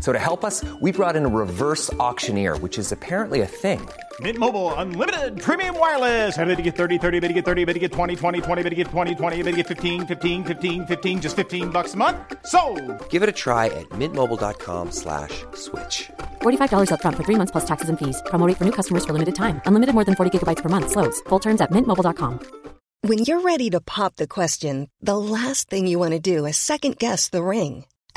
So to help us, we brought in a reverse auctioneer, which is apparently a thing. Mint Mobile unlimited premium wireless. Ready to get 30, 30, bit to get 30, bit to get 20, 20, 20, bit to get 20, 20, bit to get 15, 15, 15, 15 just 15 bucks a month. So, Give it a try at mintmobile.com slash switch. $45 upfront for three months plus taxes and fees. Promo rate for new customers for limited time. Unlimited more than 40 gigabytes per month. Slows. Full terms at mintmobile.com. When you're ready to pop the question, the last thing you want to do is second guess the ring.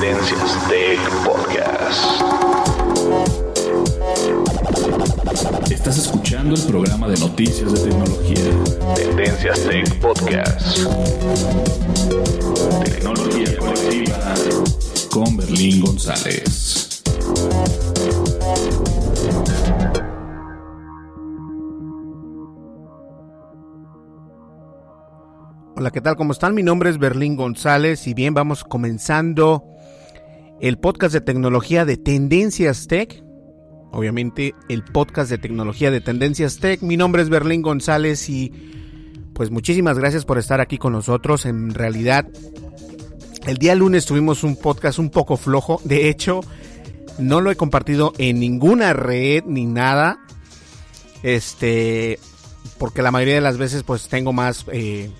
Tendencias Tech Podcast. Estás escuchando el programa de noticias de tecnología. Tendencias Tech Podcast. Tecnología colectiva con Berlín González. Hola, ¿qué tal? ¿Cómo están? Mi nombre es Berlín González y bien, vamos comenzando el podcast de tecnología de Tendencias Tech. Obviamente el podcast de tecnología de Tendencias Tech. Mi nombre es Berlín González y pues muchísimas gracias por estar aquí con nosotros. En realidad, el día lunes tuvimos un podcast un poco flojo. De hecho, no lo he compartido en ninguna red ni nada. Este, porque la mayoría de las veces pues tengo más... Eh,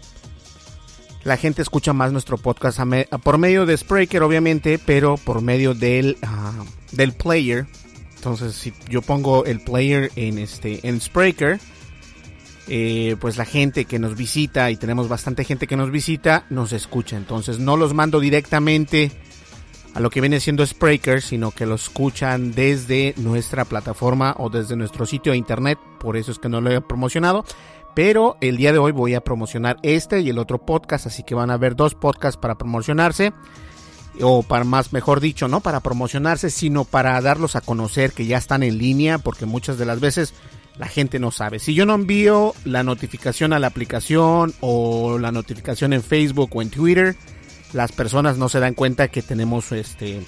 la gente escucha más nuestro podcast por medio de Spreaker, obviamente, pero por medio del, ah, del player. Entonces, si yo pongo el player en este en Spreaker, eh, pues la gente que nos visita y tenemos bastante gente que nos visita nos escucha. Entonces, no los mando directamente a lo que viene siendo Spreaker, sino que lo escuchan desde nuestra plataforma o desde nuestro sitio de internet. Por eso es que no lo he promocionado. Pero el día de hoy voy a promocionar este y el otro podcast, así que van a haber dos podcasts para promocionarse. O para más, mejor dicho, no para promocionarse, sino para darlos a conocer que ya están en línea, porque muchas de las veces la gente no sabe. Si yo no envío la notificación a la aplicación o la notificación en Facebook o en Twitter, las personas no se dan cuenta que tenemos este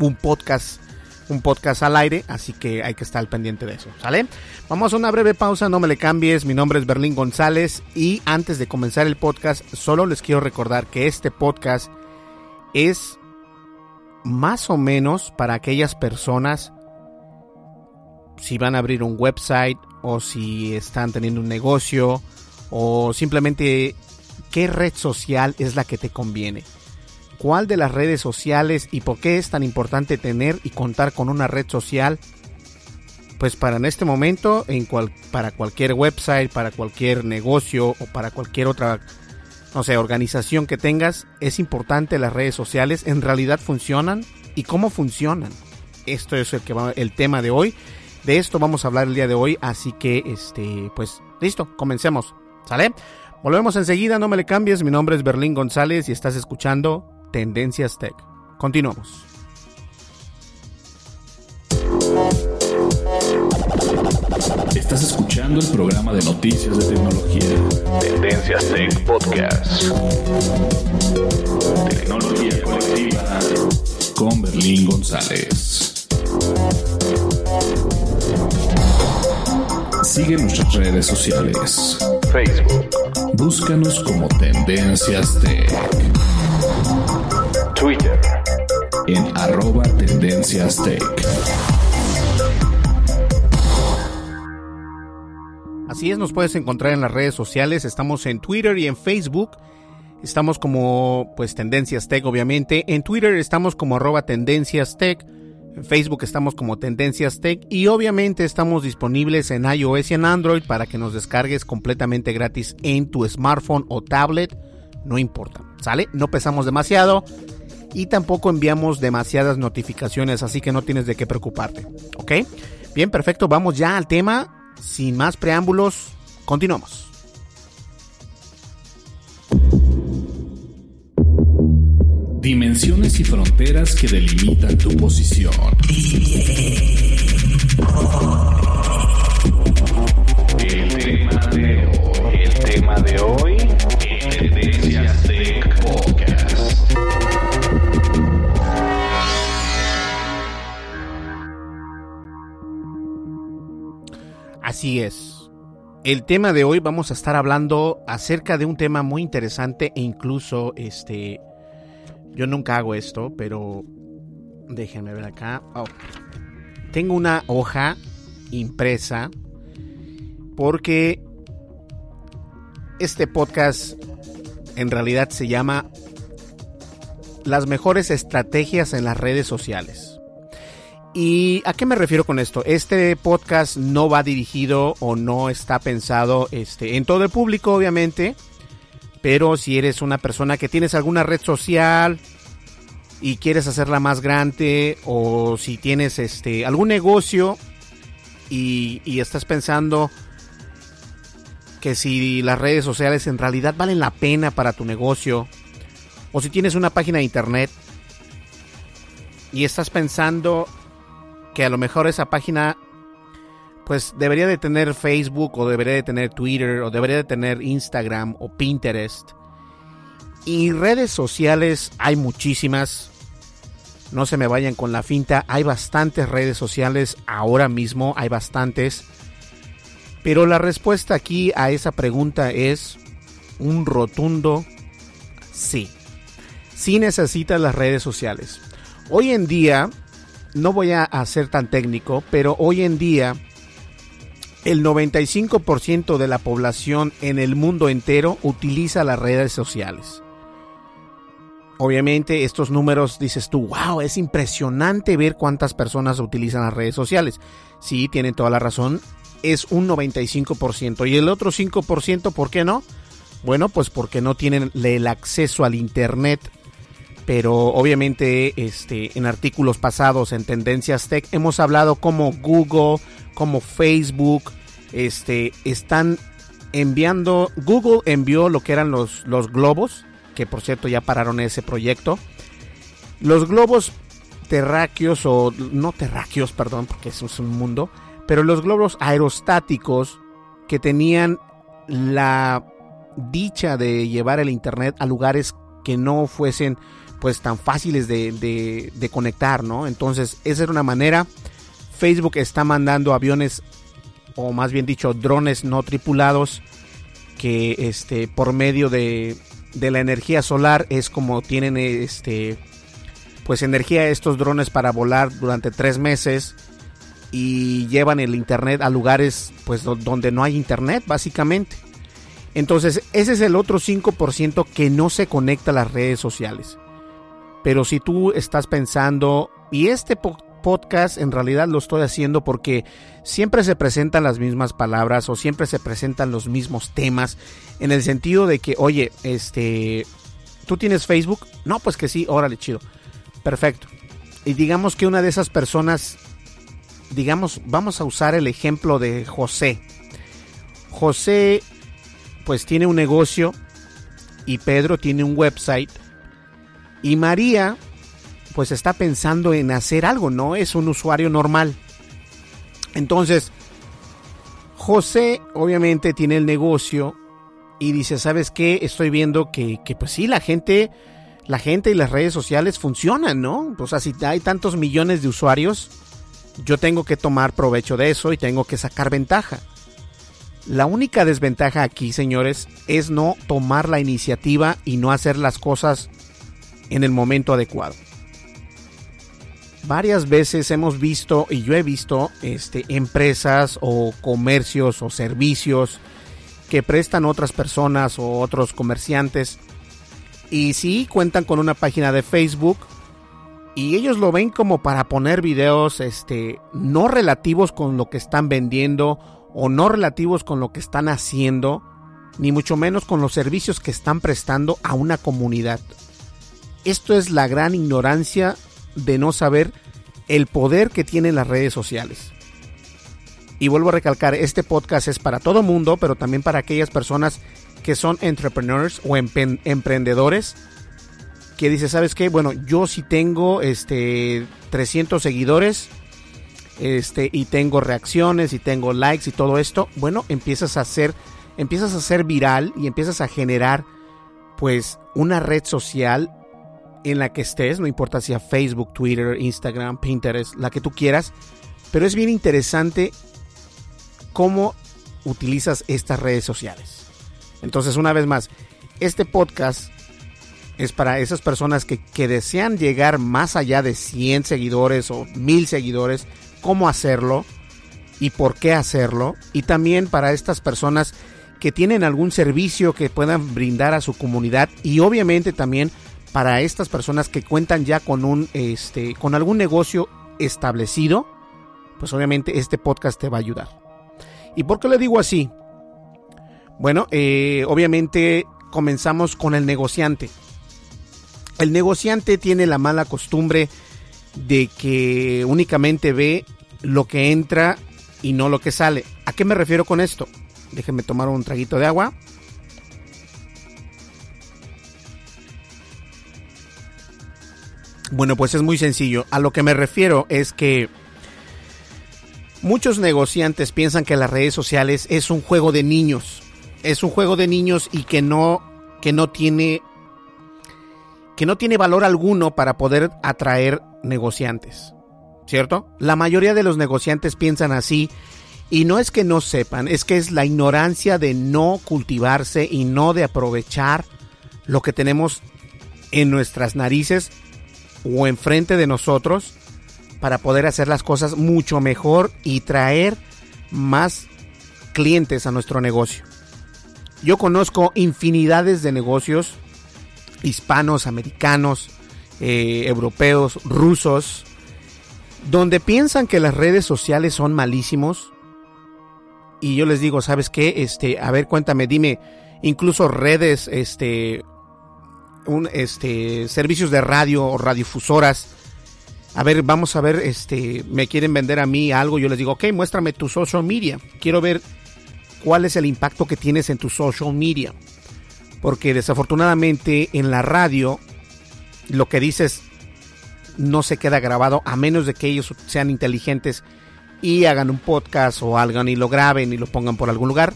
un podcast un podcast al aire, así que hay que estar pendiente de eso, ¿sale? Vamos a una breve pausa, no me le cambies, mi nombre es Berlín González y antes de comenzar el podcast, solo les quiero recordar que este podcast es más o menos para aquellas personas si van a abrir un website o si están teniendo un negocio o simplemente qué red social es la que te conviene cuál de las redes sociales y por qué es tan importante tener y contar con una red social. Pues para en este momento, en cual, para cualquier website, para cualquier negocio o para cualquier otra, no sé, organización que tengas, es importante las redes sociales. En realidad funcionan y cómo funcionan. Esto es el que va, el tema de hoy. De esto vamos a hablar el día de hoy, así que este, pues listo, comencemos. ¿Sale? Volvemos enseguida, no me le cambies. Mi nombre es Berlín González y estás escuchando Tendencias Tech. Continuamos. Estás escuchando el programa de noticias de tecnología. Tendencias Tech Podcast. Tecnología colectiva con Berlín González. Sigue nuestras redes sociales. Facebook. Búscanos como Tendencias Tech. Arroba Tendencias Tech. Así es, nos puedes encontrar en las redes sociales, estamos en Twitter y en Facebook. Estamos como pues Tendencias Tech obviamente. En Twitter estamos como arroba Tendencias Tech. En Facebook estamos como Tendencias Tech y obviamente estamos disponibles en iOS y en Android para que nos descargues completamente gratis en tu smartphone o tablet. No importa, ¿sale? No pesamos demasiado y tampoco enviamos demasiadas notificaciones, así que no tienes de qué preocuparte, ¿ok? Bien, perfecto, vamos ya al tema. Sin más preámbulos, continuamos. Dimensiones y fronteras que delimitan tu posición. El tema de hoy, el tema de hoy, Así es. El tema de hoy vamos a estar hablando acerca de un tema muy interesante e incluso este yo nunca hago esto, pero déjenme ver acá. Oh. Tengo una hoja impresa porque este podcast en realidad se llama Las mejores estrategias en las redes sociales. ¿Y a qué me refiero con esto? Este podcast no va dirigido o no está pensado este, en todo el público, obviamente. Pero si eres una persona que tienes alguna red social y quieres hacerla más grande, o si tienes este algún negocio y, y estás pensando que si las redes sociales en realidad valen la pena para tu negocio, o si tienes una página de internet y estás pensando que a lo mejor esa página pues debería de tener Facebook o debería de tener Twitter o debería de tener Instagram o Pinterest. Y redes sociales hay muchísimas. No se me vayan con la finta, hay bastantes redes sociales ahora mismo, hay bastantes. Pero la respuesta aquí a esa pregunta es un rotundo sí. Sí necesitas las redes sociales. Hoy en día no voy a, ser tan técnico, pero hoy en día el 95% de la población en el mundo entero utiliza las redes sociales. Obviamente estos números dices tú, wow, es impresionante ver cuántas personas utilizan las redes sociales. Sí, tienen toda la razón, es un 95%. Y el otro 5%, ¿por qué no? Bueno, pues porque no tienen el acceso al Internet pero obviamente este, en artículos pasados en Tendencias Tech hemos hablado como Google, como Facebook, este, están enviando, Google envió lo que eran los, los globos, que por cierto ya pararon ese proyecto. Los globos terráqueos o no terráqueos, perdón, porque eso es un mundo, pero los globos aerostáticos que tenían la dicha de llevar el internet a lugares que no fuesen pues tan fáciles de, de, conectar, ¿no? Entonces, esa era una manera. Facebook está mandando aviones, o más bien dicho, drones no tripulados, que este, por medio de, de la energía solar es como tienen este, pues energía estos drones para volar durante tres meses y llevan el internet a lugares pues donde no hay internet básicamente. Entonces ese es el otro 5% que no se conecta a las redes sociales. Pero si tú estás pensando, y este podcast en realidad lo estoy haciendo porque siempre se presentan las mismas palabras o siempre se presentan los mismos temas, en el sentido de que, oye, este, ¿tú tienes Facebook? No, pues que sí, órale, chido. Perfecto. Y digamos que una de esas personas, digamos, vamos a usar el ejemplo de José. José, pues tiene un negocio y Pedro tiene un website y María, pues está pensando en hacer algo, ¿no? Es un usuario normal. Entonces, José obviamente tiene el negocio y dice, ¿sabes qué? Estoy viendo que, que pues sí, la gente, la gente y las redes sociales funcionan, ¿no? O sea, si hay tantos millones de usuarios, yo tengo que tomar provecho de eso y tengo que sacar ventaja. La única desventaja aquí, señores, es no tomar la iniciativa y no hacer las cosas en el momento adecuado. varias veces hemos visto y yo he visto este, empresas o comercios o servicios que prestan otras personas o otros comerciantes y sí cuentan con una página de Facebook y ellos lo ven como para poner videos este no relativos con lo que están vendiendo o no relativos con lo que están haciendo ni mucho menos con los servicios que están prestando a una comunidad. Esto es la gran ignorancia de no saber el poder que tienen las redes sociales. Y vuelvo a recalcar, este podcast es para todo mundo, pero también para aquellas personas que son entrepreneurs o emprendedores que dice, ¿sabes qué? Bueno, yo sí tengo este 300 seguidores este y tengo reacciones y tengo likes y todo esto, bueno, empiezas a hacer empiezas a ser viral y empiezas a generar pues una red social en la que estés, no importa si a Facebook, Twitter, Instagram, Pinterest, la que tú quieras, pero es bien interesante cómo utilizas estas redes sociales. Entonces, una vez más, este podcast es para esas personas que, que desean llegar más allá de 100 seguidores o 1000 seguidores, cómo hacerlo y por qué hacerlo. Y también para estas personas que tienen algún servicio que puedan brindar a su comunidad y obviamente también para estas personas que cuentan ya con un este con algún negocio establecido, pues obviamente este podcast te va a ayudar. ¿Y por qué le digo así? Bueno, eh, obviamente comenzamos con el negociante. El negociante tiene la mala costumbre de que únicamente ve lo que entra y no lo que sale. ¿A qué me refiero con esto? Déjenme tomar un traguito de agua. Bueno, pues es muy sencillo. A lo que me refiero es que muchos negociantes piensan que las redes sociales es un juego de niños. Es un juego de niños y que no que no tiene que no tiene valor alguno para poder atraer negociantes. ¿Cierto? La mayoría de los negociantes piensan así y no es que no sepan, es que es la ignorancia de no cultivarse y no de aprovechar lo que tenemos en nuestras narices o enfrente de nosotros para poder hacer las cosas mucho mejor y traer más clientes a nuestro negocio. Yo conozco infinidades de negocios hispanos, americanos, eh, europeos, rusos, donde piensan que las redes sociales son malísimos y yo les digo, ¿sabes qué? Este, a ver, cuéntame, dime, incluso redes, este, un, este, servicios de radio o radiofusoras. A ver, vamos a ver, este, me quieren vender a mí algo. Yo les digo, ok, muéstrame tu social media. Quiero ver cuál es el impacto que tienes en tu social media. Porque desafortunadamente en la radio lo que dices no se queda grabado a menos de que ellos sean inteligentes y hagan un podcast o algo y lo graben y lo pongan por algún lugar.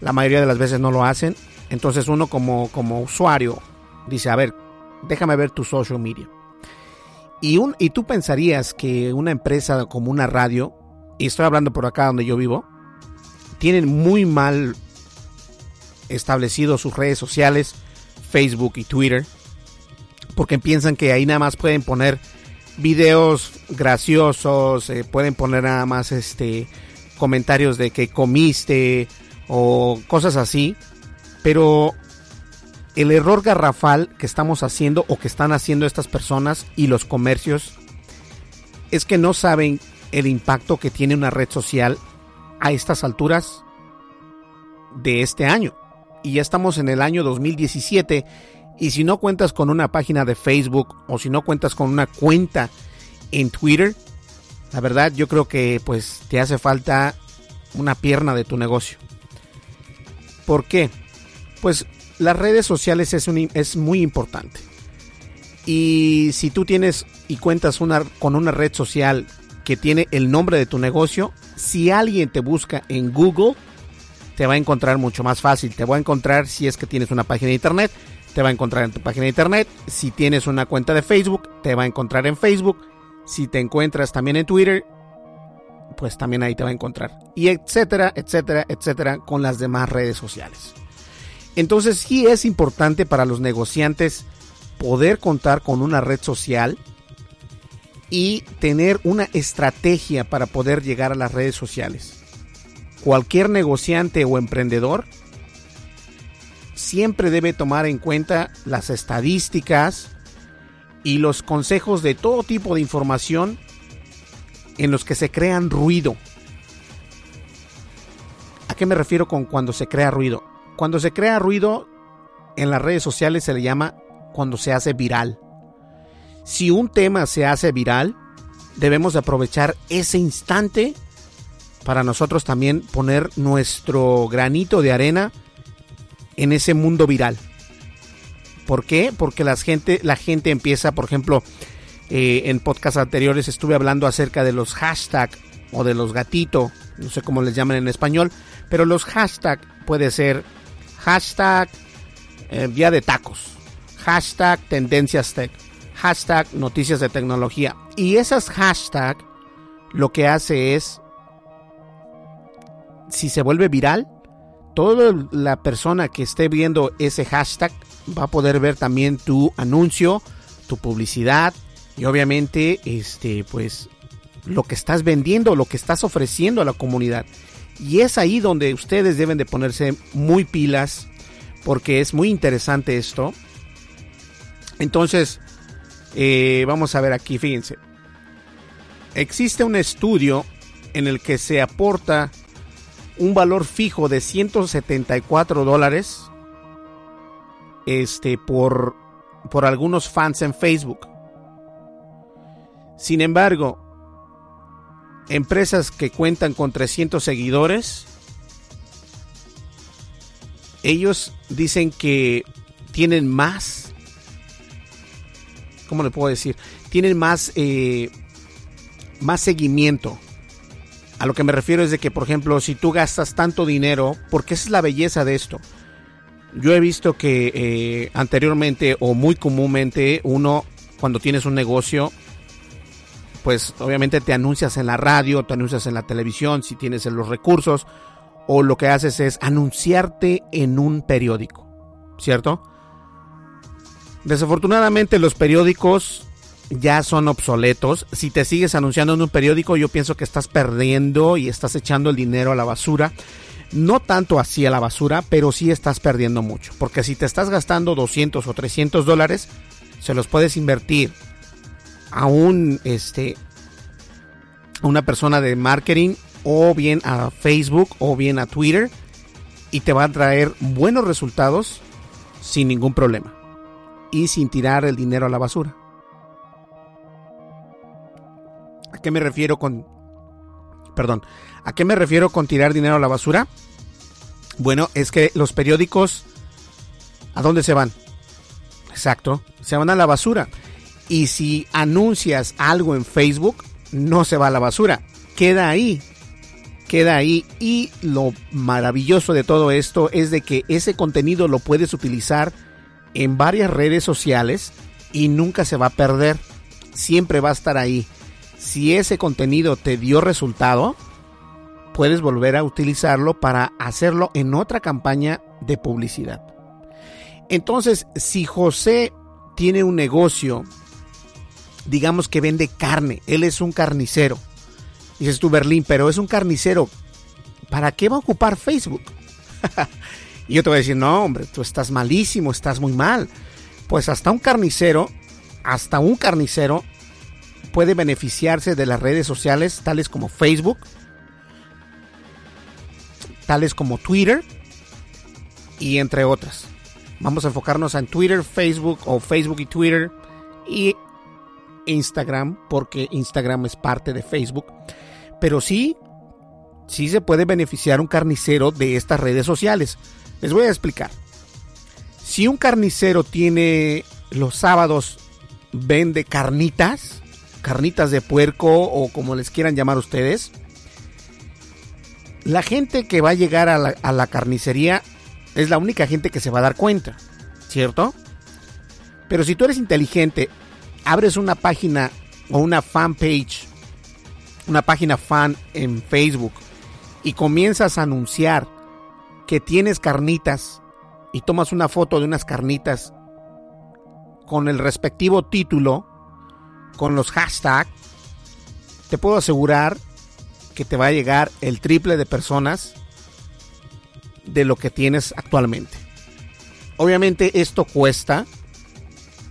La mayoría de las veces no lo hacen. Entonces uno como, como usuario dice, a ver, déjame ver tu social media. Y, un, y tú pensarías que una empresa como una radio, y estoy hablando por acá donde yo vivo, tienen muy mal establecido sus redes sociales, Facebook y Twitter, porque piensan que ahí nada más pueden poner videos graciosos, eh, pueden poner nada más este comentarios de que comiste o cosas así, pero el error garrafal que estamos haciendo o que están haciendo estas personas y los comercios es que no saben el impacto que tiene una red social a estas alturas de este año. Y ya estamos en el año 2017 y si no cuentas con una página de Facebook o si no cuentas con una cuenta en Twitter, la verdad yo creo que pues te hace falta una pierna de tu negocio. ¿Por qué? Pues las redes sociales es, muy importante. Y si tú tienes y cuentas con una red social que tiene el nombre de tu negocio, si alguien te busca en Google, te va a encontrar mucho más fácil. Te va a encontrar si es que tienes una página de internet te va a encontrar en tu página de internet. Si tienes una cuenta de Facebook, te va a encontrar en Facebook. Si te encuentras también en Twitter, pues también ahí te va a encontrar. Y etcétera, etcétera, etcétera, con las demás redes sociales. Entonces sí es importante para los negociantes poder contar con una red social y tener una estrategia para poder llegar a las redes sociales. Cualquier negociante o emprendedor siempre debe tomar en cuenta las estadísticas y los consejos de todo tipo de información en los que se crean ruido. ¿A qué me refiero con cuando se crea ruido? Cuando se crea ruido en las redes sociales se le llama cuando se hace viral. Si un tema se hace viral, debemos aprovechar ese instante para nosotros también poner nuestro granito de arena en ese mundo viral. ¿Por qué? Porque la gente, la gente empieza, por ejemplo, eh, en podcasts anteriores estuve hablando acerca de los hashtags o de los gatito, no sé cómo les llaman en español, pero los hashtags puede ser hashtag eh, día de tacos, hashtag tendencias tech, hashtag noticias de tecnología. Y esas hashtags lo que hace es, si se vuelve viral, toda la persona que esté viendo ese hashtag va a poder ver también tu anuncio, tu publicidad y obviamente este pues lo que estás vendiendo, lo que estás ofreciendo a la comunidad. Y es ahí donde ustedes deben de ponerse muy pilas porque es muy interesante esto. Entonces, eh, vamos a ver aquí, fíjense. Existe un estudio en el que se aporta un valor fijo de 174 dólares este, por, por algunos fans en Facebook. Sin embargo, empresas que cuentan con 300 seguidores, ellos dicen que tienen más, ¿cómo le puedo decir? Tienen más, eh, más seguimiento a lo que me refiero es de que, por ejemplo, si tú gastas tanto dinero, porque esa es la belleza de esto. Yo he visto que eh, anteriormente o muy comúnmente uno, cuando tienes un negocio, pues obviamente te anuncias en la radio, te anuncias en la televisión, si tienes los recursos, o lo que haces es anunciarte en un periódico, ¿cierto? Desafortunadamente los periódicos ya son obsoletos. Si te sigues anunciando en un periódico, yo pienso que estás perdiendo y estás echando el dinero a la basura. No tanto así a la basura, pero sí estás perdiendo mucho. Porque si te estás gastando 200 o 300 dólares, se los puedes invertir a un, este, a una persona de marketing o bien a Facebook o bien a Twitter y te va a traer buenos resultados sin ningún problema y sin tirar el dinero a la basura. ¿A qué me refiero con... Perdón, ¿a qué me refiero con tirar dinero a la basura? Bueno, es que los periódicos... ¿A dónde se van? Exacto, se van a la basura. Y si anuncias algo en Facebook, no se va a la basura, queda ahí. Queda ahí y lo maravilloso de todo esto es de que ese contenido lo puedes utilizar en varias redes sociales y nunca se va a perder. Siempre va a estar ahí si ese contenido te dio resultado, puedes volver a utilizarlo para hacerlo en otra campaña de publicidad. Entonces, si José tiene un negocio, digamos que vende carne, él es un carnicero, dices tú Berlín, pero es un carnicero, ¿para qué va a ocupar Facebook? y yo te voy a decir, no, hombre, tú estás malísimo, estás muy mal. Pues hasta un carnicero, hasta un carnicero puede beneficiarse de las redes sociales tales como Facebook, tales como Twitter y entre otras. Vamos a enfocarnos en Twitter, Facebook o Facebook y Twitter y Instagram porque Instagram es parte de Facebook. Pero sí, sí se puede beneficiar un carnicero de estas redes sociales. Les voy a explicar. Si un carnicero tiene los sábados vende carnitas, carnitas de puerco o como les quieran llamar ustedes, la gente que va a llegar a la, carnicería es la única gente que se va a dar cuenta, ¿cierto? Pero si tú eres inteligente, abres una página o una fan page, una página fan en Facebook y comienzas a anunciar que tienes carnitas y tomas una foto de unas carnitas con el respectivo título, con los hashtags, te puedo asegurar que te va a llegar el triple de personas de lo que tienes actualmente. Obviamente esto cuesta,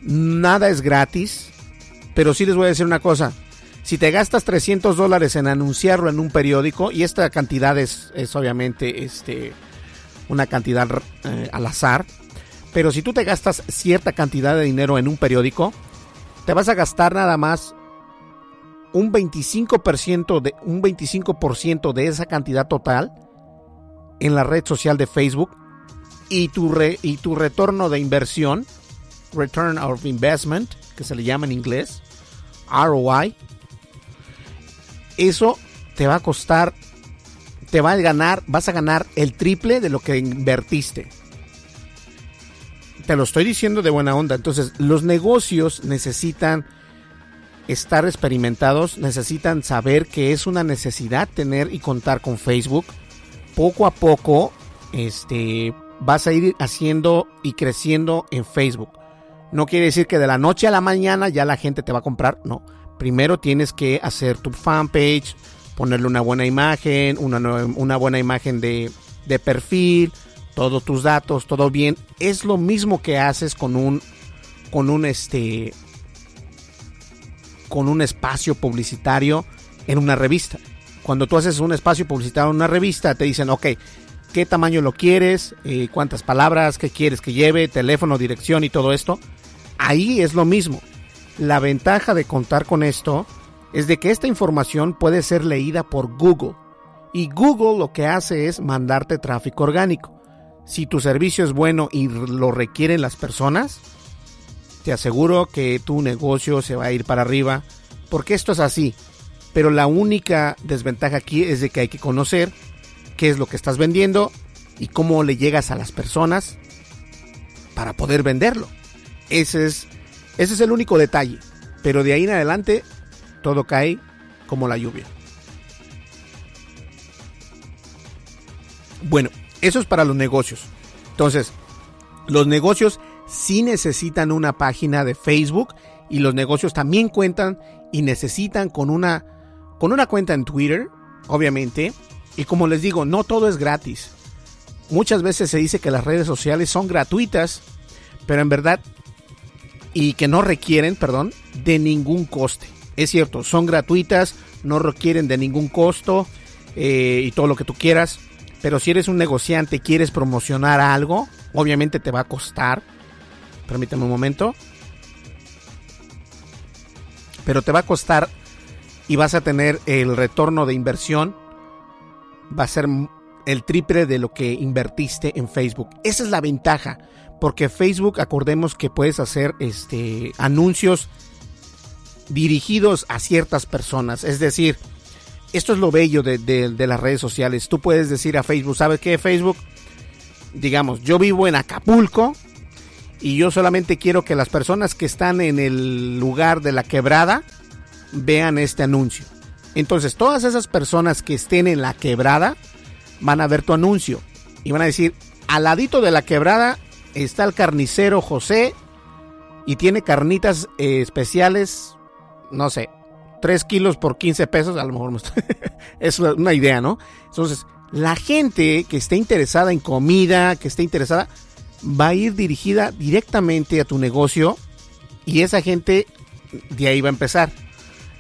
nada es gratis, pero sí les voy a decir una cosa. Si te gastas 300 dólares en anunciarlo en un periódico, y esta cantidad es, es obviamente este, una cantidad eh, al azar, pero si tú te gastas cierta cantidad de dinero en un periódico, te vas a gastar nada más un 25% de, un 25 de esa cantidad total en la red social de Facebook y tu, re, y tu retorno de inversión, Return of Investment, que se le llama en inglés, ROI, eso te va a costar, te va a ganar, vas a ganar el triple de lo que invertiste. Te lo estoy diciendo de buena onda. Entonces, los negocios necesitan estar experimentados, necesitan saber que es una necesidad tener y contar con Facebook. Poco a poco, este, vas a ir haciendo y creciendo en Facebook. No quiere decir que de la noche a la mañana ya la gente te va a comprar, no. Primero tienes que hacer tu fanpage, ponerle una buena imagen, una, buena imagen de, de perfil, todos tus datos, todo bien. Es lo mismo que haces con un con un este con un espacio publicitario en una revista. Cuando tú haces un espacio publicitario en una revista, te dicen, ok, ¿qué tamaño lo quieres? Eh, ¿Cuántas palabras? ¿Qué quieres que lleve? Teléfono, dirección y todo esto. Ahí es lo mismo. La ventaja de contar con esto es de que esta información puede ser leída por Google. Y Google lo que hace es mandarte tráfico orgánico. Si tu servicio es bueno y lo requieren las personas, te aseguro que tu negocio se va a ir para arriba. Porque esto es así. Pero la única desventaja aquí es de que hay que conocer qué es lo que estás vendiendo y cómo le llegas a las personas para poder venderlo. Ese es ese es el único detalle. Pero de ahí en adelante todo cae como la lluvia. Bueno, eso es para los negocios. Entonces, los negocios sí necesitan una página de Facebook y los negocios también cuentan y necesitan con una con una cuenta en Twitter, obviamente. Y como les digo, no todo es gratis. Muchas veces se dice que las redes sociales son gratuitas, pero en verdad y que no requieren, perdón, de ningún coste. Es cierto, son gratuitas, no requieren de ningún costo eh, y todo lo que tú quieras. Pero si eres un negociante quieres promocionar algo, obviamente te va a costar. Permíteme un momento. Pero te va a costar y vas a tener el retorno de inversión. Va a ser el triple de lo que invertiste en Facebook. Esa es la ventaja porque Facebook, acordemos que puedes hacer este anuncios dirigidos a ciertas personas. Es decir, esto es lo bello de, las redes sociales. Tú puedes decir a Facebook, ¿sabes qué? Facebook, digamos, yo vivo en Acapulco y yo solamente quiero que las personas que están en el lugar de la quebrada vean este anuncio. Entonces, todas esas personas que estén en la quebrada van a ver tu anuncio y van a decir, al ladito de la quebrada está el carnicero José y tiene carnitas eh, especiales, no sé, 3 kilos por 15 pesos, a lo mejor es una idea, ¿no? Entonces, la gente que esté interesada en comida, que esté interesada, va a ir dirigida directamente a tu negocio y esa gente de ahí va a empezar.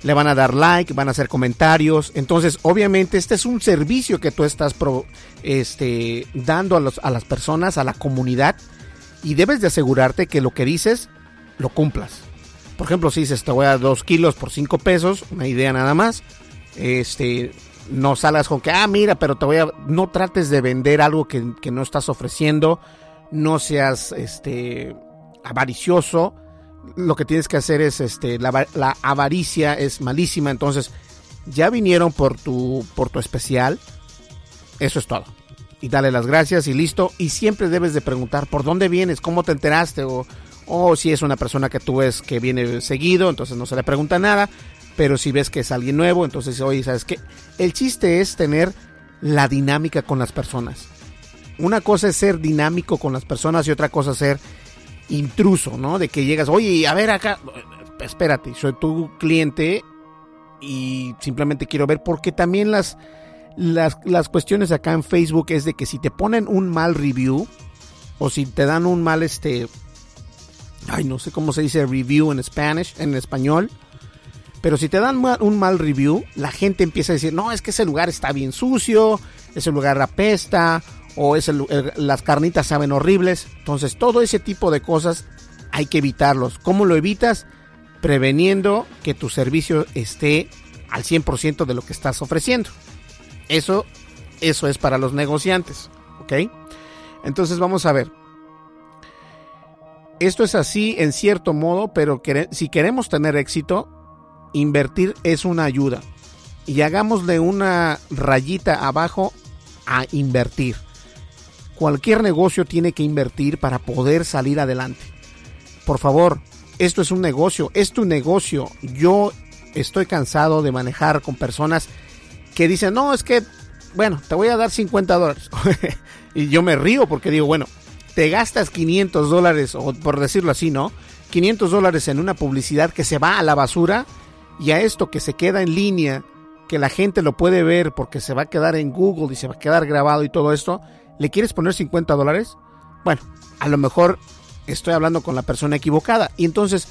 Le van a dar like, van a hacer comentarios. Entonces, obviamente, este es un servicio que tú estás este, dando a, los, a las personas, a la comunidad y debes de asegurarte que lo que dices lo cumplas. Por ejemplo, si dices te voy a dar 2 kilos por 5 pesos, una idea nada más, este, no salgas con que, ah, mira, pero te voy a, no trates de vender algo que, no estás ofreciendo, no seas, este, avaricioso, lo que tienes que hacer es, este, la, avaricia es malísima, entonces, ya vinieron por tu, por tu especial, eso es todo y dale las gracias y listo. Y siempre debes de preguntar por dónde vienes, cómo te enteraste o, o si es una persona que tú ves que viene seguido, entonces no se le pregunta nada. Pero si ves que es alguien nuevo, entonces, oye, ¿sabes qué? El chiste es tener la dinámica con las personas. Una cosa es ser dinámico con las personas y otra cosa es ser intruso, ¿no? De que llegas, oye, a ver acá, espérate, soy tu cliente y simplemente quiero ver porque también las, las, las cuestiones acá en Facebook es de que si te ponen un mal review o si te dan un mal este ay no sé cómo se dice review en Spanish en español pero si te dan un mal review la gente empieza a decir no es que ese lugar está bien sucio ese lugar apesta o ese, las carnitas saben horribles entonces todo ese tipo de cosas hay que evitarlos ¿cómo lo evitas? preveniendo que tu servicio esté al 100% de lo que estás ofreciendo. Eso, eso es para los negociantes, ¿ok? Entonces vamos a ver. Esto es así en cierto modo, pero si queremos tener éxito, invertir es una ayuda. Y hagámosle una rayita abajo a invertir. Cualquier negocio tiene que invertir para poder salir adelante. Por favor, esto es un negocio, es tu negocio. Yo estoy cansado de manejar con personas que dicen, no, es que, bueno, te voy a dar 50 dólares. y yo me río porque digo, bueno, te gastas 500 dólares, o por decirlo así, ¿no? 500 dólares en una publicidad que se va a la basura y a esto que se queda en línea, que la gente lo puede ver porque se va a quedar en Google y se va a quedar grabado y todo esto, ¿le quieres poner 50 dólares? Bueno, a lo mejor estoy hablando con la persona equivocada. Y entonces,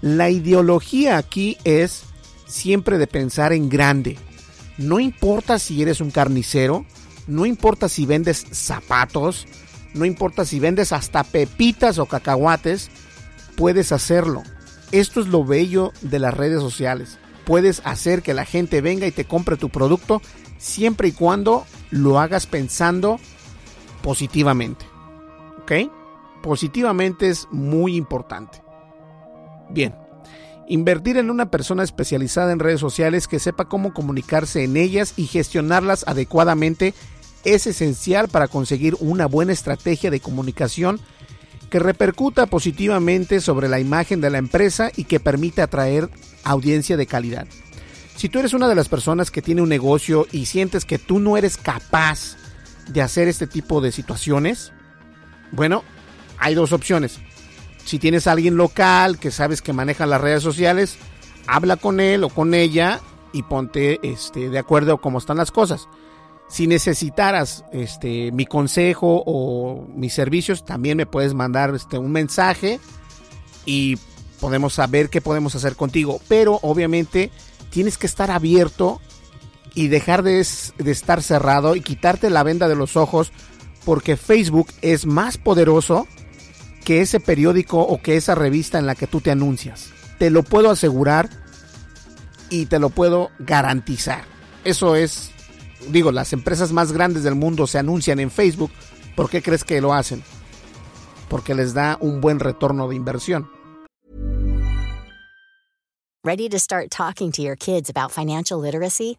la ideología aquí es siempre de pensar en grande. No importa si eres un carnicero, no importa si vendes zapatos, no importa si vendes hasta pepitas o cacahuates, puedes hacerlo. Esto es lo bello de las redes sociales. Puedes hacer que la gente venga y te compre tu producto siempre y cuando lo hagas pensando positivamente. ¿Ok? positivamente es muy importante. Bien, invertir en una persona especializada en redes sociales que sepa cómo comunicarse en ellas y gestionarlas adecuadamente es esencial para conseguir una buena estrategia de comunicación que repercuta positivamente sobre la imagen de la empresa y que permita atraer audiencia de calidad. Si tú eres una de las personas que tiene un negocio y sientes que tú no eres capaz de hacer este tipo de situaciones, bueno, hay dos opciones. Si tienes a alguien local que sabes que maneja las redes sociales, habla con él o con ella y ponte este, de acuerdo cómo están las cosas. Si necesitaras este, mi consejo o mis servicios, también me puedes mandar este, un mensaje y podemos saber qué podemos hacer contigo. Pero obviamente tienes que estar abierto y dejar de, estar cerrado y quitarte la venda de los ojos porque Facebook es más poderoso que ese periódico o que esa revista en la que tú te anuncias. Te lo puedo asegurar y te lo puedo garantizar. Eso es, digo, las empresas más grandes del mundo se anuncian en Facebook. ¿Por qué crees que lo hacen? Porque les da un buen retorno de inversión. Ready to start talking to your kids about financial literacy?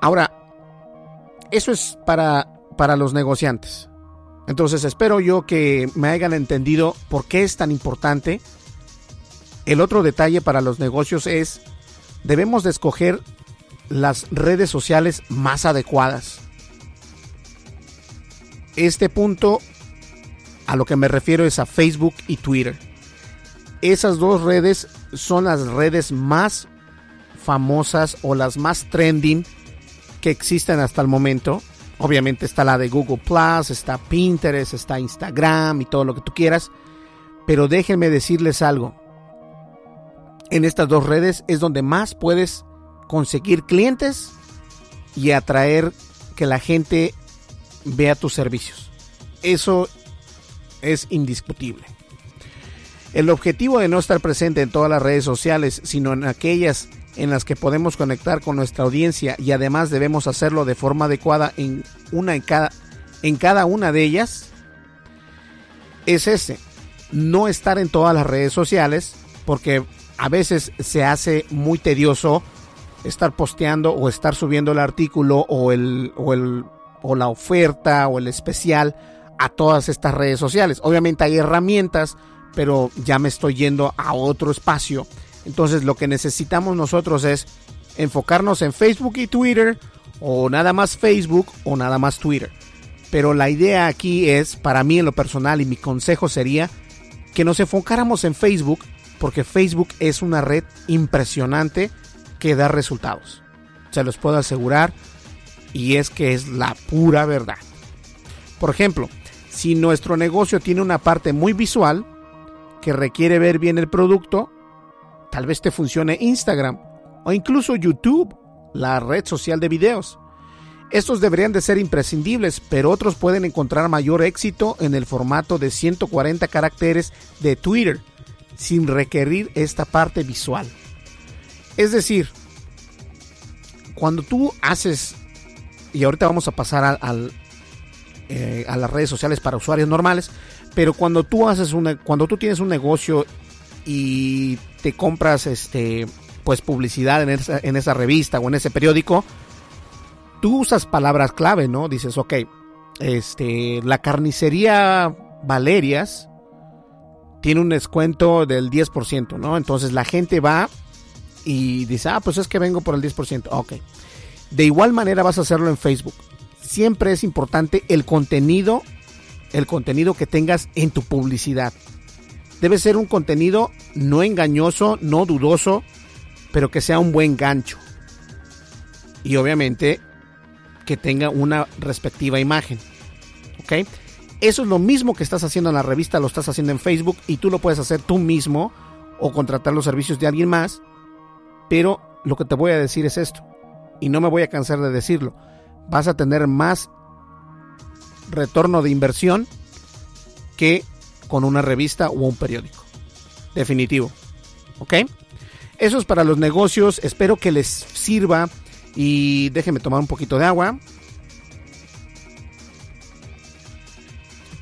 Ahora, eso es para, para los negociantes. Entonces espero yo que me hayan entendido por qué es tan importante. El otro detalle para los negocios es, debemos de escoger las redes sociales más adecuadas. Este punto a lo que me refiero es a Facebook y Twitter. Esas dos redes son las redes más famosas o las más trending que existen hasta el momento. Obviamente está la de Google Plus, está Pinterest, está Instagram y todo lo que tú quieras. Pero déjenme decirles algo. En estas dos redes es donde más puedes conseguir clientes y atraer que la gente vea tus servicios. Eso es indiscutible. El objetivo de no estar presente en todas las redes sociales, sino en aquellas en las que podemos conectar con nuestra audiencia y además debemos hacerlo de forma adecuada en una en cada en cada una de ellas es ese, no estar en todas las redes sociales porque a veces se hace muy tedioso estar posteando o estar subiendo el artículo o el o el o la oferta o el especial a todas estas redes sociales. Obviamente hay herramientas pero ya me estoy yendo a otro espacio. Entonces lo que necesitamos nosotros es enfocarnos en Facebook y Twitter, o nada más Facebook o nada más Twitter. Pero la idea aquí es, para mí en lo personal y mi consejo sería que nos enfocáramos en Facebook, porque Facebook es una red impresionante que da resultados. Se los puedo asegurar y es que es la pura verdad. Por ejemplo, si nuestro negocio tiene una parte muy visual, que requiere ver bien el producto, tal vez te funcione Instagram o incluso YouTube, la red social de videos. Estos deberían de ser imprescindibles, pero otros pueden encontrar mayor éxito en el formato de 140 caracteres de Twitter, sin requerir esta parte visual. Es decir, cuando tú haces, y ahorita vamos a pasar al, eh, a las redes sociales para usuarios normales, pero cuando tú haces una, cuando tú tienes un negocio y te compras este pues publicidad en esa, en esa revista o en ese periódico, tú usas palabras clave, ¿no? Dices, ok, este, la carnicería Valerias tiene un descuento del 10%, ¿no? Entonces la gente va y dice, ah, pues es que vengo por el 10%, ok. De igual manera vas a hacerlo en Facebook. Siempre es importante el contenido el contenido que tengas en tu publicidad. Debe ser un contenido no engañoso, no dudoso, pero que sea un buen gancho. Y obviamente que tenga una respectiva imagen. ¿Ok? Eso es lo mismo que estás haciendo en la revista, lo estás haciendo en Facebook y tú lo puedes hacer tú mismo o contratar los servicios de alguien más. Pero lo que te voy a decir es esto, y no me voy a cansar de decirlo, vas a tener más retorno de inversión que con una revista o un periódico. Definitivo. ¿Ok? Eso es para los negocios. Espero que les sirva. Y déjenme tomar un poquito de agua.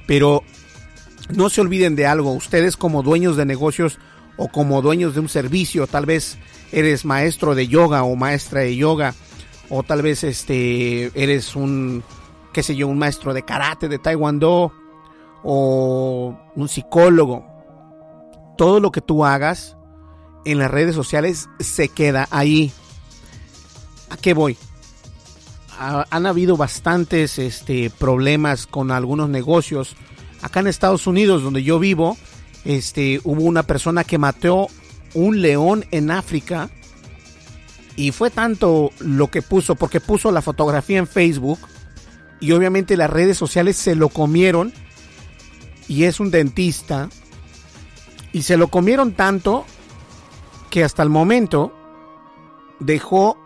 Pero no se olviden de algo. Ustedes como dueños de negocios o como dueños de un servicio, tal vez eres maestro de yoga o maestra de yoga. O tal vez este eres un qué sé yo, un maestro de karate, de taekwondo o un psicólogo. Todo lo que tú hagas en las redes sociales se queda ahí. ¿A qué voy? han habido bastantes este, problemas con algunos negocios. Acá en Estados Unidos, donde yo vivo, este, hubo una persona que mató un león en África. Y fue tanto lo que puso, porque puso la fotografía en Facebook. Y obviamente las redes sociales se lo comieron. Y es un dentista. Y se lo comieron tanto que hasta el momento dejó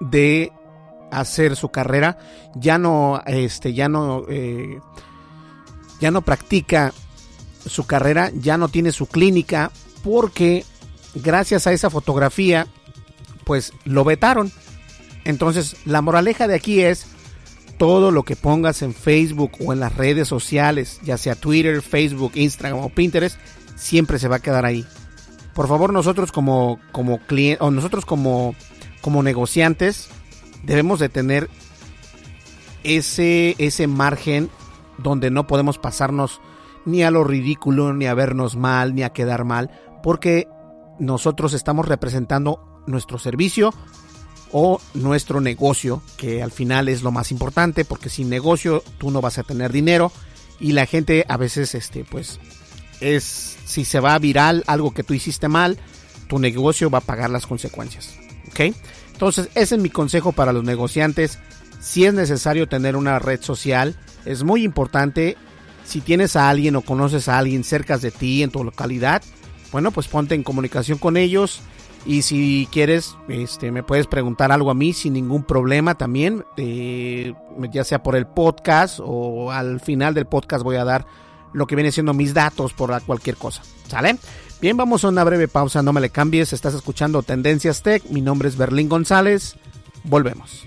de hacer su carrera ya no este ya no eh, ya no practica su carrera ya no tiene su clínica porque gracias a esa fotografía pues lo vetaron entonces la moraleja de aquí es todo lo que pongas en Facebook o en las redes sociales ya sea Twitter Facebook Instagram o Pinterest siempre se va a quedar ahí. Por favor nosotros como como cliente o nosotros como como negociantes debemos de tener ese ese margen donde no podemos pasarnos ni a lo ridículo ni a vernos mal ni a quedar mal porque nosotros estamos representando nuestro servicio o nuestro negocio, que al final es lo más importante, porque sin negocio tú no vas a tener dinero y la gente a veces este pues es si se va viral algo que tú hiciste mal, tu negocio va a pagar las consecuencias. ¿Ok? Entonces, ese es mi consejo para los negociantes. Si es necesario tener una red social, es muy importante. Si tienes a alguien o conoces a alguien cerca de ti en tu localidad, bueno, pues ponte en comunicación con ellos. Y si quieres, este, me puedes preguntar algo a mí sin ningún problema también, eh, ya sea por el podcast o al final del podcast voy a dar lo que viene siendo mis datos por cualquier cosa. ¿Sale? Bien, vamos a una breve pausa, no me le cambies, estás escuchando Tendencias Tech, mi nombre es Berlín González, volvemos.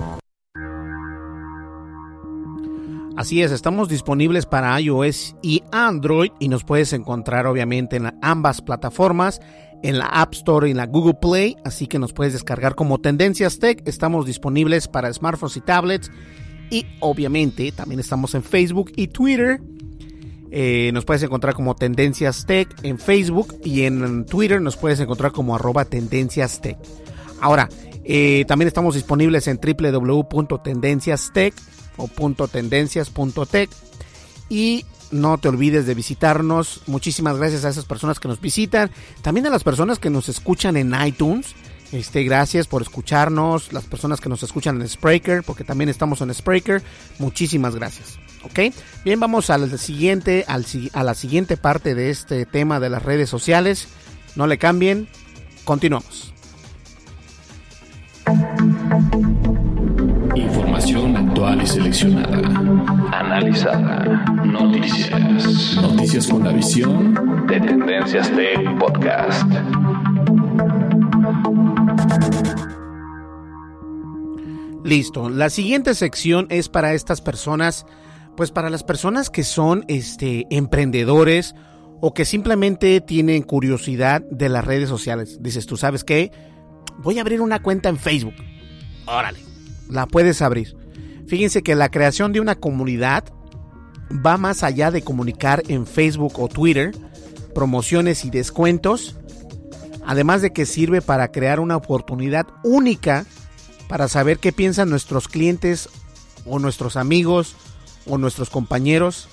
Así es, estamos disponibles para iOS y Android y nos puedes encontrar obviamente en ambas plataformas, en la App Store y en la Google Play, así que nos puedes descargar como Tendencias Tech. Estamos disponibles para smartphones y tablets y obviamente también estamos en Facebook y Twitter eh, nos puedes encontrar como Tendencias Tech en Facebook y en Twitter nos puedes encontrar como arroba Tendencias Tech. Ahora, eh, también estamos disponibles en www.tendenciastech o .tendencias.tech y no te olvides de visitarnos. Muchísimas gracias a esas personas que nos visitan, también a las personas que nos escuchan en iTunes. Este, gracias por escucharnos, las personas que nos escuchan en Spreaker, porque también estamos en Spreaker. Muchísimas gracias. ¿Ok? Bien, vamos al siguiente, al, a la siguiente parte de este tema de las redes sociales. No le cambien. Continuamos. Información actual y seleccionada. Analizada. Noticias. Noticias con la visión de Tendencias de Podcast. Listo. La siguiente sección es para estas personas pues para las personas que son este, emprendedores o que simplemente tienen curiosidad de las redes sociales. Dices, tú sabes qué, voy a abrir una cuenta en Facebook. Órale, la puedes abrir. Fíjense que la creación de una comunidad va más allá de comunicar en Facebook o Twitter promociones y descuentos, además de que sirve para crear una oportunidad única para saber qué piensan nuestros clientes o nuestros amigos o nuestros compañeros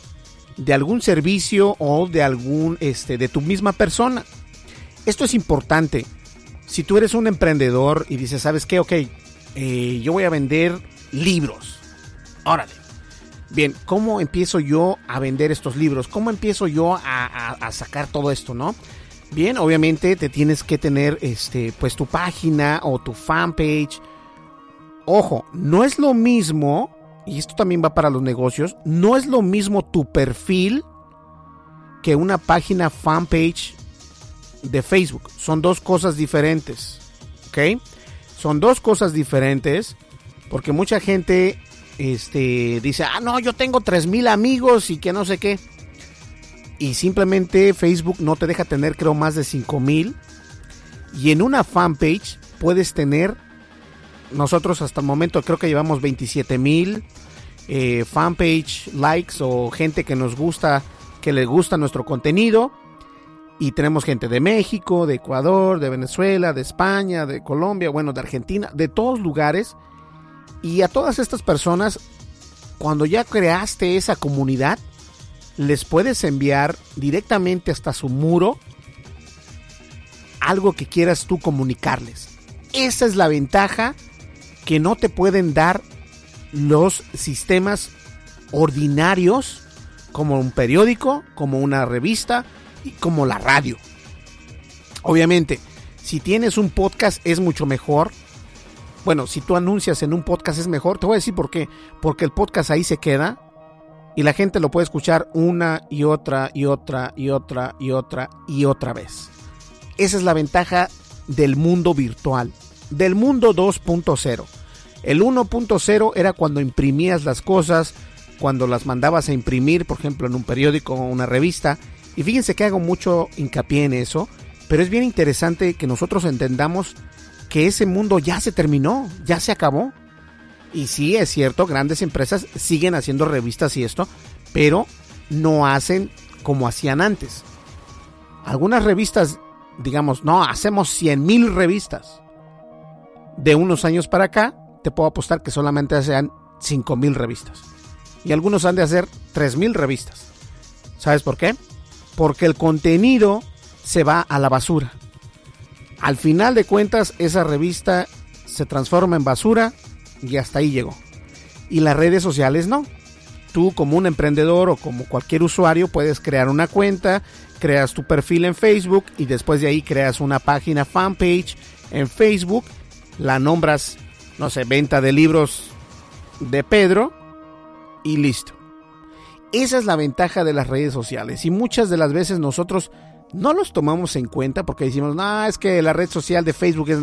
de algún servicio o de algún este de tu misma persona. Esto es importante. Si tú eres un emprendedor y dices, ¿sabes qué? Ok, eh, yo voy a vender libros. Órale. Bien, ¿cómo empiezo yo a vender estos libros? ¿Cómo empiezo yo a, sacar todo esto, no? Bien, obviamente te tienes que tener este, pues tu página o tu fanpage. Ojo, no es lo mismo y esto también va para los negocios, no es lo mismo tu perfil que una página fanpage de Facebook. Son dos cosas diferentes. ¿Ok? Son dos cosas diferentes. Porque mucha gente este, dice, ah, no, yo tengo 3.000 amigos y que no sé qué. Y simplemente Facebook no te deja tener, creo, más de 5.000. Y en una fanpage puedes tener, nosotros hasta el momento creo que llevamos 27.000 eh, fanpage likes o gente que nos gusta, que le gusta nuestro contenido. Y tenemos gente de México, de Ecuador, de Venezuela, de España, de Colombia, bueno, de Argentina, de todos lugares. Y a todas estas personas, cuando ya creaste esa comunidad, les puedes enviar directamente hasta su muro algo que quieras tú comunicarles. Esa es la ventaja que no te pueden dar los sistemas ordinarios como un periódico, como una revista y como la radio. Obviamente, si tienes un podcast es mucho mejor. Bueno, si tú anuncias en un podcast es mejor. Te voy a decir por qué. Porque el podcast ahí se queda y la gente lo puede escuchar una y otra y otra y otra y otra y otra vez. Esa es la ventaja del mundo virtual, del mundo 2.0. El 1.0 era cuando imprimías las cosas, cuando las mandabas a imprimir, por ejemplo, en un periódico o una revista. Y fíjense que hago mucho hincapié en eso, pero es bien interesante que nosotros entendamos que ese mundo ya se terminó, ya se acabó. Y sí, es cierto, grandes empresas siguen haciendo revistas y esto, pero no hacen como hacían antes. Algunas revistas, digamos, no, hacemos 100 mil revistas. De unos años para acá, te puedo apostar que solamente sean 5 mil revistas. Y algunos han de hacer 3 mil revistas. ¿Sabes por qué? Porque el contenido se va a la basura. Al final de cuentas, esa revista se transforma en basura y hasta ahí llegó. Y las redes sociales no. Tú como un emprendedor o como cualquier usuario puedes crear una cuenta, creas tu perfil en Facebook y después de ahí creas una página fanpage en Facebook, la nombras no sé, venta de libros de Pedro y listo. Esa es la ventaja de las redes sociales y muchas de las veces nosotros no los tomamos en cuenta porque decimos, no, es que la red social de Facebook es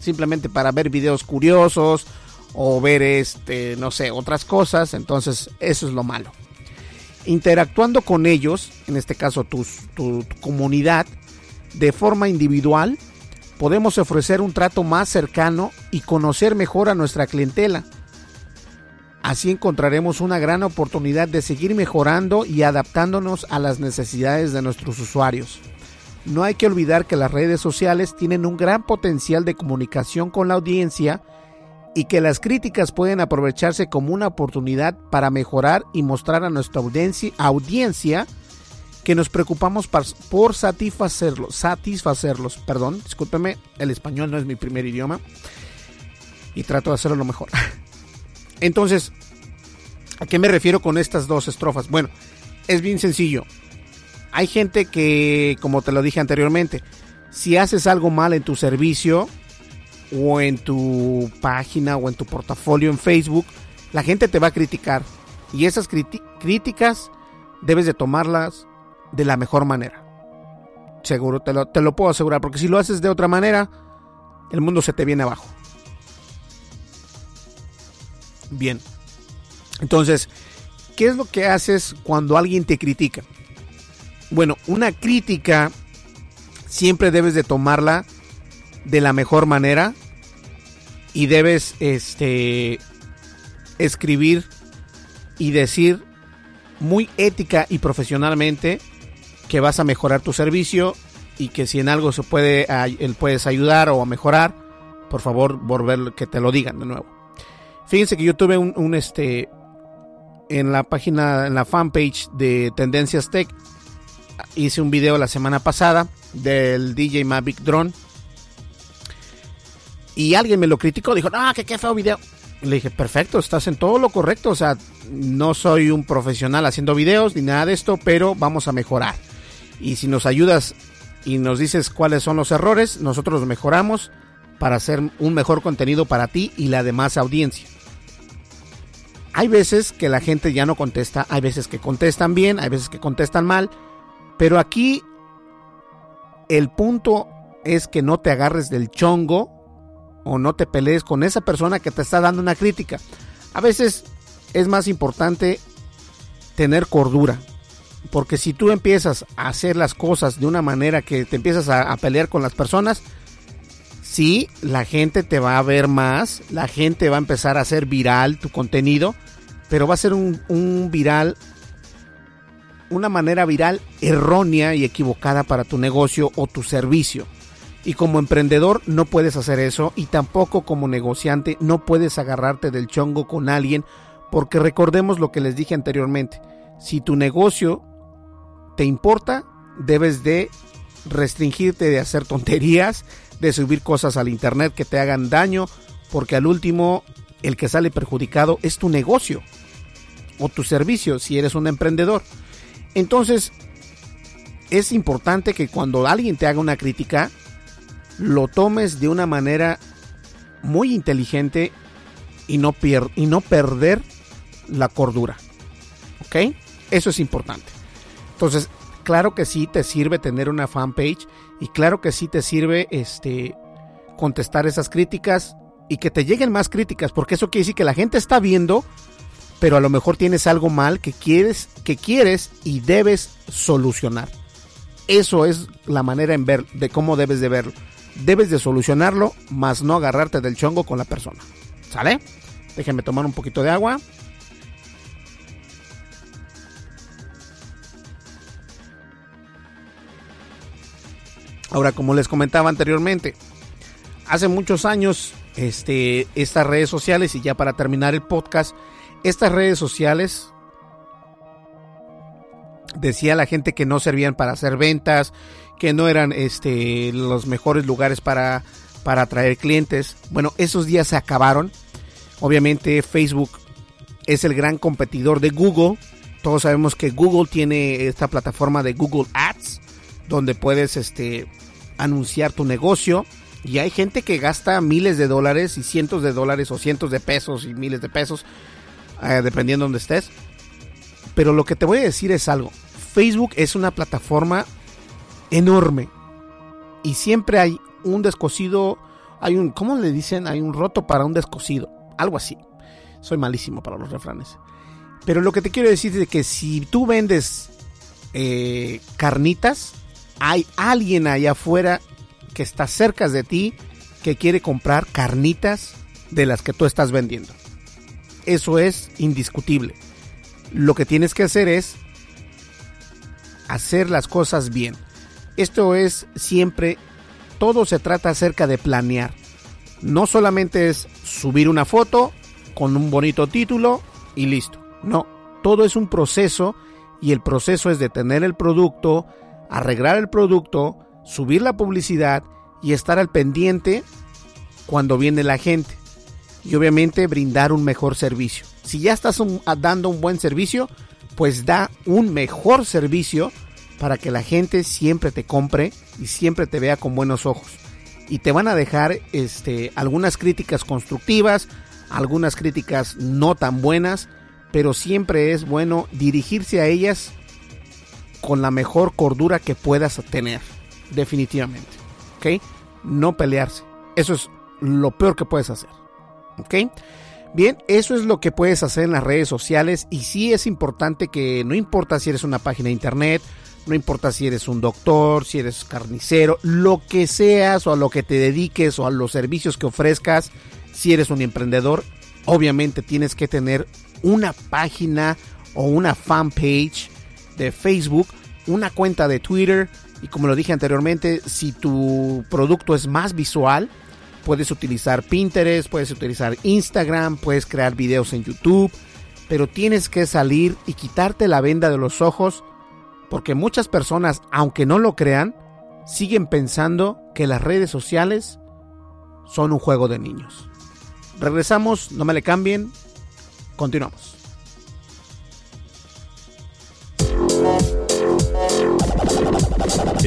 simplemente para ver videos curiosos o ver este, no sé, otras cosas, entonces eso es lo malo. Interactuando con ellos, en este caso tu, tu comunidad, de forma individual, podemos ofrecer un trato más cercano y conocer mejor a nuestra clientela. Así encontraremos una gran oportunidad de seguir mejorando y adaptándonos a las necesidades de nuestros usuarios. No hay que olvidar que las redes sociales tienen un gran potencial de comunicación con la audiencia y que las críticas pueden aprovecharse como una oportunidad para mejorar y mostrar a nuestra audiencia, que nos preocupamos por satisfacerlos, satisfacerlos, perdón, discúlpeme, el español no es mi primer idioma y trato de hacerlo lo mejor. Entonces, ¿a qué me refiero con estas dos estrofas? Bueno, es bien sencillo. Hay gente que, como te lo dije anteriormente, si haces algo mal en tu servicio o en tu página o en tu portafolio en Facebook, la gente te va a criticar. Y esas críticas debes de tomarlas de la mejor manera. Seguro, te lo, te lo puedo asegurar, porque si lo haces de otra manera, el mundo se te viene abajo. Bien. Entonces, ¿qué es lo que haces cuando alguien te critica? Bueno, una crítica siempre debes de tomarla de la mejor manera y debes este escribir y decir muy ética y profesionalmente que vas a mejorar tu servicio y que si en algo se puede puedes ayudar o mejorar, por favor, volver que te lo digan de nuevo. Fíjense que yo tuve un, este en la página en la fanpage de Tendencias Tech hice un video la semana pasada del DJ Mavic Drone y alguien me lo criticó, dijo, "No, que qué feo video." Le dije, "Perfecto, estás en todo lo correcto, o sea, no soy un profesional haciendo videos ni nada de esto, pero vamos a mejorar." Y si nos ayudas y nos dices cuáles son los errores, nosotros mejoramos para hacer un mejor contenido para ti y la demás audiencia. Hay veces que la gente ya no contesta, hay veces que contestan bien, hay veces que contestan mal, pero aquí el punto es que no te agarres del chongo o no te pelees con esa persona que te está dando una crítica. A veces es más importante tener cordura. Porque si tú empiezas a hacer las cosas de una manera que te empiezas a, pelear con las personas, sí, la gente te va a ver más, la gente va a empezar a hacer viral tu contenido, pero va a ser un, un viral, una manera viral errónea y equivocada para tu negocio o tu servicio. Y como emprendedor no puedes hacer eso y tampoco como negociante no puedes agarrarte del chongo con alguien porque recordemos lo que les dije anteriormente. Si tu negocio te importa, debes de restringirte de hacer tonterías, de subir cosas al internet que te hagan daño, porque al último el que sale perjudicado es tu negocio o tu servicio si eres un emprendedor. Entonces, es importante que cuando alguien te haga una crítica, lo tomes de una manera muy inteligente y no, y no perder la cordura. ¿Ok? Eso es importante. Entonces, claro que sí te sirve tener una fanpage y claro que sí te sirve este contestar esas críticas y que te lleguen más críticas, porque eso quiere decir que la gente está viendo, pero a lo mejor tienes algo mal que quieres que quieres y debes solucionar. Eso es la manera en ver de cómo debes de verlo debes de solucionarlo, más no agarrarte del chongo con la persona. ¿Sale? Déjenme tomar un poquito de agua. Ahora, como les comentaba anteriormente, hace muchos años, este, estas redes sociales, y ya para terminar el podcast, estas redes sociales decía la gente que no servían para hacer ventas, que no eran este, los mejores lugares para, para atraer clientes. Bueno, esos días se acabaron. Obviamente Facebook es el gran competidor de Google. Todos sabemos que Google tiene esta plataforma de Google Ads, donde puedes este, anunciar tu negocio. Y hay gente que gasta miles de dólares y cientos de dólares o cientos de pesos y miles de pesos, eh, dependiendo de donde estés. Pero lo que te voy a decir es algo. Facebook es una plataforma enorme. Y siempre hay un descosido, hay un, ¿cómo le dicen? Hay un roto para un descosido, algo así. Soy malísimo para los refranes. Pero lo que te quiero decir es que si tú vendes eh, carnitas, hay alguien allá afuera que está cerca de ti que quiere comprar carnitas de las que tú estás vendiendo. Eso es indiscutible. Lo que tienes que hacer es hacer las cosas bien. Esto es siempre, todo se trata acerca de planear. No solamente es subir una foto con un bonito título y listo. No, todo es un proceso y el proceso es de tener el producto, arreglar el producto, subir la publicidad y estar al pendiente cuando viene la gente. Y obviamente brindar un mejor servicio. Si ya estás dando un buen servicio, pues da un mejor servicio para que la gente siempre te compre y siempre te vea con buenos ojos. Y te van a dejar este, algunas críticas constructivas, algunas críticas no tan buenas, pero siempre es bueno dirigirse a ellas con la mejor cordura que puedas tener, definitivamente. ¿Ok? No pelearse. Eso es lo peor que puedes hacer. ¿Ok? Bien, eso es lo que puedes hacer en las redes sociales y sí es importante que no importa si eres una página de internet, no importa si eres un doctor, si eres carnicero, lo que seas o a lo que te dediques o a los servicios que ofrezcas, si eres un emprendedor, obviamente tienes que tener una página o una fanpage de Facebook, una cuenta de Twitter y como lo dije anteriormente, si tu producto es más visual, puedes utilizar Pinterest, puedes utilizar Instagram, puedes crear videos en YouTube, pero tienes que salir y quitarte la venda de los ojos porque muchas personas, aunque no lo crean, siguen pensando que las redes sociales son un juego de niños. Regresamos, no me le cambien, continuamos.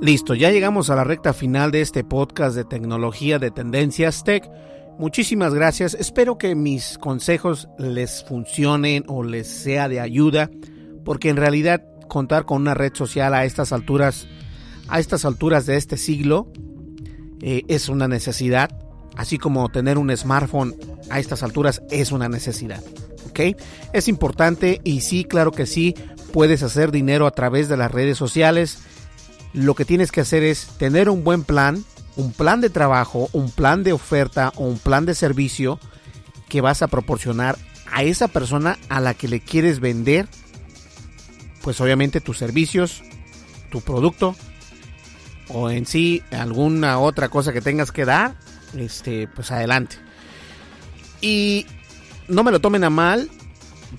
Listo, ya llegamos a la recta final de este podcast de tecnología de Tendencias Tech. Muchísimas gracias. Espero que mis consejos les funcionen o les sea de ayuda, porque en realidad contar con una red social a estas alturas, a estas alturas de este siglo, eh, es una necesidad, así como tener un smartphone a estas alturas es una necesidad. Es importante y sí, claro que sí, puedes hacer dinero a través de las redes sociales. Lo que tienes que hacer es tener un buen plan, un plan de trabajo, un plan de oferta o un plan de servicio que vas a proporcionar a esa persona a la que le quieres vender, pues obviamente tus servicios, tu producto o en sí alguna otra cosa que tengas que dar, este, pues adelante. Y no me lo tomen a mal,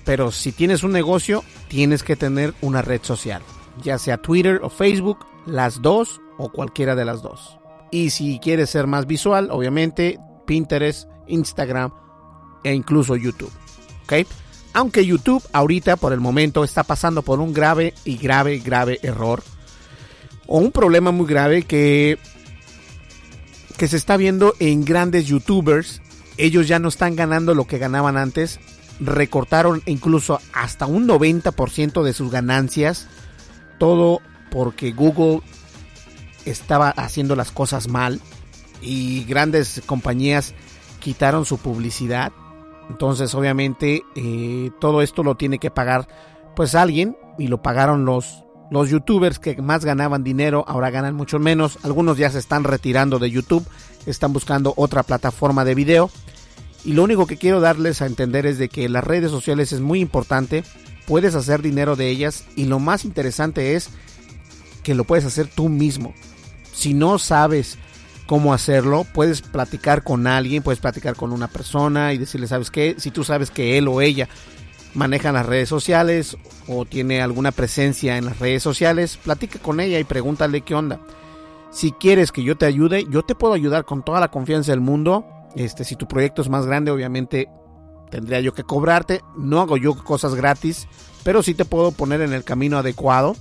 pero si tienes un negocio, tienes que tener una red social, ya sea Twitter o Facebook, las dos o cualquiera de las dos. Y si quieres ser más visual, obviamente Pinterest, Instagram e incluso YouTube. ¿Ok? Aunque YouTube ahorita por el momento está pasando por un grave y grave, grave error. O un problema muy grave que, que se está viendo en grandes youtubers. Ellos ya no están ganando lo que ganaban antes. Recortaron incluso hasta un 90% de sus ganancias. Todo porque Google estaba haciendo las cosas mal y grandes compañías quitaron su publicidad. Entonces obviamente eh, todo esto lo tiene que pagar pues alguien y lo pagaron los, los youtubers que más ganaban dinero, ahora ganan mucho menos. Algunos ya se están retirando de YouTube, están buscando otra plataforma de video. Y lo único que quiero darles a entender es de que las redes sociales es muy importante, puedes hacer dinero de ellas y lo más interesante es que lo puedes hacer tú mismo. Si no sabes cómo hacerlo, puedes platicar con alguien, puedes platicar con una persona y decirle, ¿sabes qué? Si tú sabes que él o ella manejan las redes sociales o tiene alguna presencia en las redes sociales, platica con ella y pregúntale qué onda. Si quieres que yo te ayude, yo te puedo ayudar con toda la confianza del mundo. Este, si tu proyecto es más grande, obviamente tendría yo que cobrarte. No hago yo cosas gratis, pero sí te puedo poner en el camino adecuado.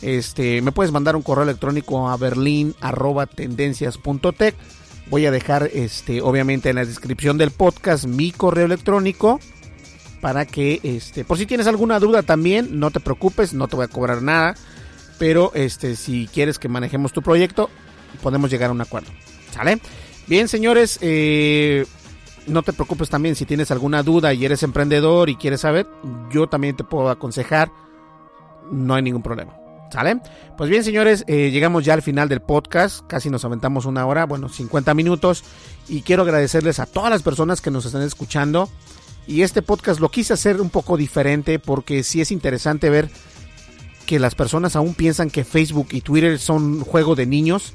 Este, me puedes mandar un correo electrónico a berlin@tendencias.tech. Voy a dejar este obviamente en la descripción del podcast mi correo electrónico para que este por si tienes alguna duda también, no te preocupes, no te voy a cobrar nada, pero este si quieres que manejemos tu proyecto, podemos llegar a un acuerdo. ¿Sale? Bien, señores, eh, no te preocupes también si tienes alguna duda y eres emprendedor y quieres saber, yo también te puedo aconsejar, no hay ningún problema. ¿Sale? Pues bien, señores, eh, llegamos ya al final del podcast. Casi nos aventamos una hora, bueno, 50 minutos. Y quiero agradecerles a todas las personas que nos están escuchando. Y este podcast lo quise hacer un poco diferente porque sí es interesante ver que las personas aún piensan que Facebook y Twitter son juego de niños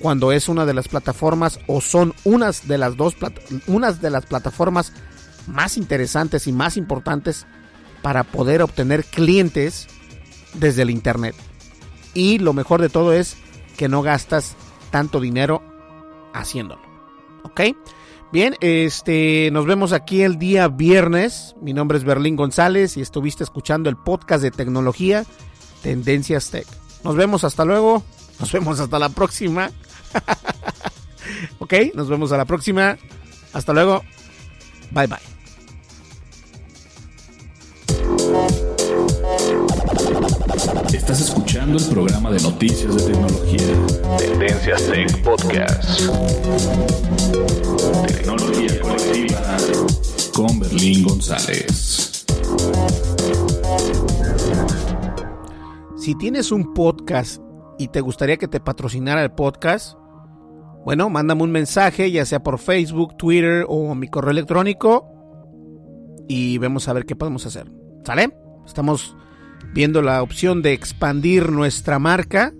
cuando es una de las plataformas o son unas de las dos unas de las plataformas más interesantes y más importantes para poder obtener clientes desde el internet. Y lo mejor de todo es que no gastas tanto dinero haciéndolo. ¿Ok? Bien, este, nos vemos aquí el día viernes. Mi nombre es Berlín González y estuviste escuchando el podcast de tecnología Tendencias Tech. Nos vemos hasta luego. Nos vemos hasta la próxima. ok, nos vemos a la próxima. Hasta luego. Bye bye. Estás escuchando el programa de noticias de tecnología. Tendencias Tech Podcast. Tecnología colectiva con Berlín González. Si tienes un podcast y te gustaría que te patrocinara el podcast, bueno, mándame un mensaje, ya sea por Facebook, Twitter o mi correo electrónico y vemos a ver qué podemos hacer. ¿Sale? Estamos viendo la opción de expandir nuestra marca.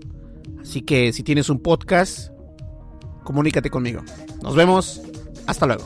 Así que si tienes un podcast, comunícate conmigo. Nos vemos. Hasta luego.